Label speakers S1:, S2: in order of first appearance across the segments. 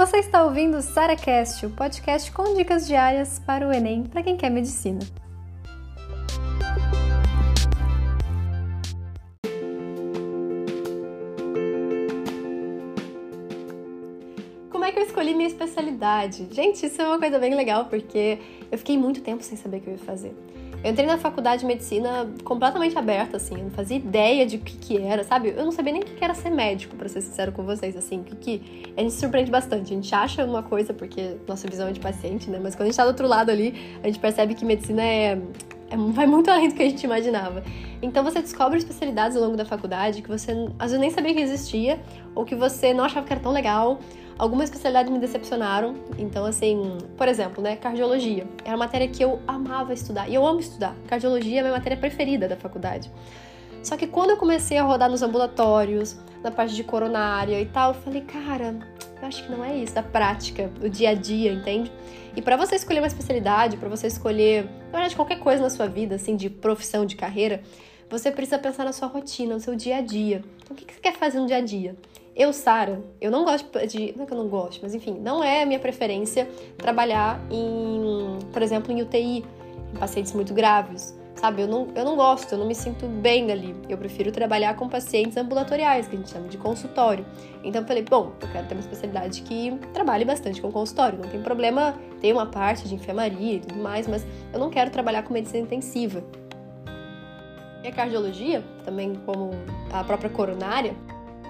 S1: Você está ouvindo o SaraCast, o podcast com dicas diárias para o Enem para quem quer medicina. Como é que eu escolhi minha especialidade? Gente, isso é uma coisa bem legal porque eu fiquei muito tempo sem saber o que eu ia fazer. Eu entrei na faculdade de medicina completamente aberta, assim, eu não fazia ideia de o que, que era, sabe? Eu não sabia nem o que era ser médico, para ser sincero com vocês, assim, que, que a gente se surpreende bastante. A gente acha uma coisa porque nossa visão é de paciente, né? Mas quando a gente tá do outro lado ali, a gente percebe que medicina é, é vai muito além do que a gente imaginava. Então você descobre especialidades ao longo da faculdade que você às vezes nem sabia que existia, ou que você não achava que era tão legal, Algumas especialidades me decepcionaram, então assim, por exemplo, né, cardiologia. Era uma matéria que eu amava estudar, e eu amo estudar. Cardiologia é a minha matéria preferida da faculdade. Só que quando eu comecei a rodar nos ambulatórios, na parte de coronária e tal, eu falei, cara, eu acho que não é isso, da prática, o dia a dia, entende? E para você escolher uma especialidade, para você escolher, na verdade, qualquer coisa na sua vida, assim, de profissão, de carreira, você precisa pensar na sua rotina, no seu dia a dia. Então, o que você quer fazer no dia a dia? Eu, Sara, eu não gosto de. Não é que eu não gosto, mas enfim, não é a minha preferência trabalhar em, por exemplo, em UTI, em pacientes muito graves. Sabe, eu não, eu não gosto, eu não me sinto bem ali. Eu prefiro trabalhar com pacientes ambulatoriais, que a gente chama de consultório. Então eu falei, bom, eu quero ter uma especialidade que trabalhe bastante com consultório. Não tem problema ter uma parte de enfermaria e tudo mais, mas eu não quero trabalhar com medicina intensiva. E a cardiologia, também como a própria coronária,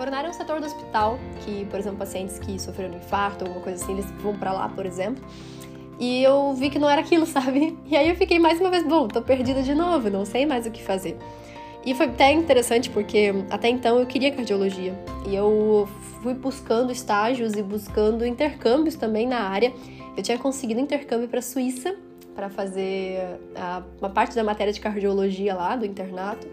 S1: Coronária é um setor do hospital que, por exemplo, pacientes que sofreram infarto, alguma coisa assim, eles vão para lá, por exemplo. E eu vi que não era aquilo, sabe? E aí eu fiquei mais uma vez, bom, tô perdida de novo, não sei mais o que fazer. E foi até interessante porque até então eu queria cardiologia. E eu fui buscando estágios e buscando intercâmbios também na área. Eu tinha conseguido intercâmbio para Suíça para fazer a, uma parte da matéria de cardiologia lá do internato.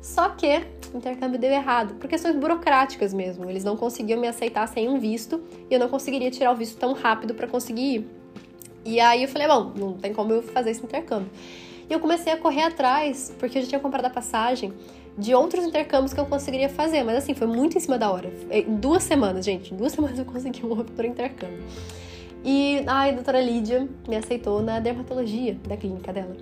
S1: Só que o intercâmbio deu errado, por questões burocráticas mesmo. Eles não conseguiam me aceitar sem um visto e eu não conseguiria tirar o visto tão rápido para conseguir ir. E aí eu falei, bom, não tem como eu fazer esse intercâmbio. E eu comecei a correr atrás, porque eu já tinha comprado a passagem de outros intercâmbios que eu conseguiria fazer, mas assim, foi muito em cima da hora. Em duas semanas, gente, em duas semanas eu consegui um outro intercâmbio. E ai, a doutora Lídia me aceitou na dermatologia da clínica dela.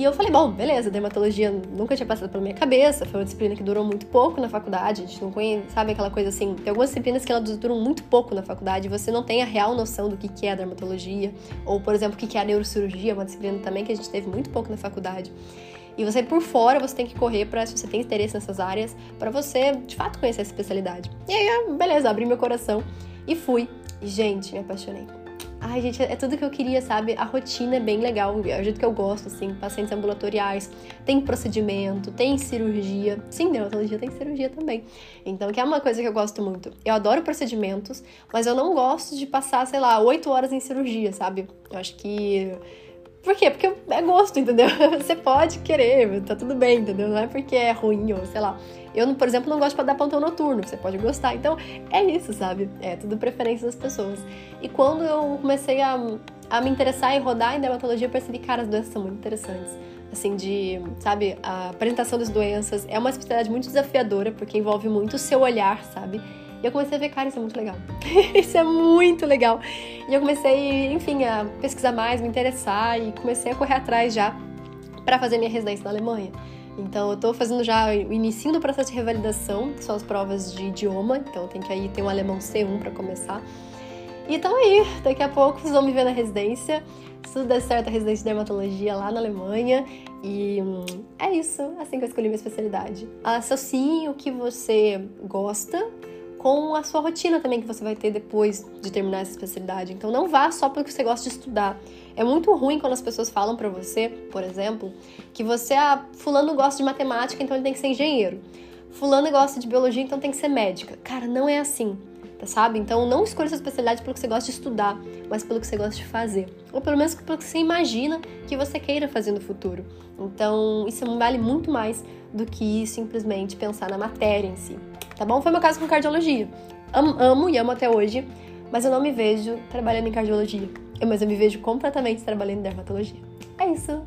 S1: E eu falei, bom, beleza, dermatologia nunca tinha passado pela minha cabeça, foi uma disciplina que durou muito pouco na faculdade, a gente não conhece, sabe aquela coisa assim, tem algumas disciplinas que elas duram muito pouco na faculdade, você não tem a real noção do que é a dermatologia, ou, por exemplo, o que é a neurocirurgia, uma disciplina também que a gente teve muito pouco na faculdade. E você, por fora, você tem que correr para, se você tem interesse nessas áreas, para você, de fato, conhecer essa especialidade. E aí, beleza, abri meu coração e fui. E, gente, me apaixonei Ai, gente, é tudo que eu queria, sabe? A rotina é bem legal, é o jeito que eu gosto, assim, pacientes ambulatoriais, tem procedimento, tem cirurgia. Sim, dermatologia tem cirurgia também. Então, que é uma coisa que eu gosto muito. Eu adoro procedimentos, mas eu não gosto de passar, sei lá, oito horas em cirurgia, sabe? Eu acho que por quê? Porque é gosto, entendeu? Você pode querer, tá tudo bem, entendeu? Não é porque é ruim ou sei lá. Eu, por exemplo, não gosto de dar plantão noturno, você pode gostar. Então, é isso, sabe? É tudo preferência das pessoas. E quando eu comecei a, a me interessar em rodar em dermatologia, eu percebi, cara, as doenças são muito interessantes. Assim, de, sabe, a apresentação das doenças é uma especialidade muito desafiadora, porque envolve muito o seu olhar, sabe? E eu comecei a ver, cara, isso é muito legal. isso é muito legal. E eu comecei, enfim, a pesquisar mais, me interessar e comecei a correr atrás já para fazer minha residência na Alemanha. Então, eu tô fazendo já o início do processo de revalidação, que são as provas de idioma, então tem que aí ter um alemão C1 para começar. E então aí, daqui a pouco vocês vão me ver na residência, se tudo der certo, a residência de dermatologia lá na Alemanha. E hum, é isso, assim que eu escolhi minha especialidade. Associe o que você gosta com a sua rotina também que você vai ter depois de terminar essa especialidade. Então não vá só porque você gosta de estudar. É muito ruim quando as pessoas falam para você, por exemplo, que você, ah, fulano gosta de matemática, então ele tem que ser engenheiro. Fulano gosta de biologia, então tem que ser médica. Cara, não é assim, tá, sabe? Então não escolha sua especialidade pelo que você gosta de estudar, mas pelo que você gosta de fazer. Ou pelo menos pelo que você imagina que você queira fazer no futuro. Então isso vale muito mais do que simplesmente pensar na matéria em si tá bom? Foi meu caso com cardiologia. Amo, e amo até hoje, mas eu não me vejo trabalhando em cardiologia. Eu, mas eu me vejo completamente trabalhando em dermatologia. É isso.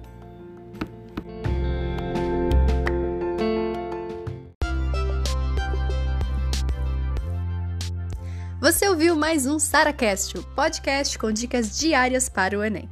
S1: Você ouviu mais um SaraCast, o podcast com dicas diárias para o Enem.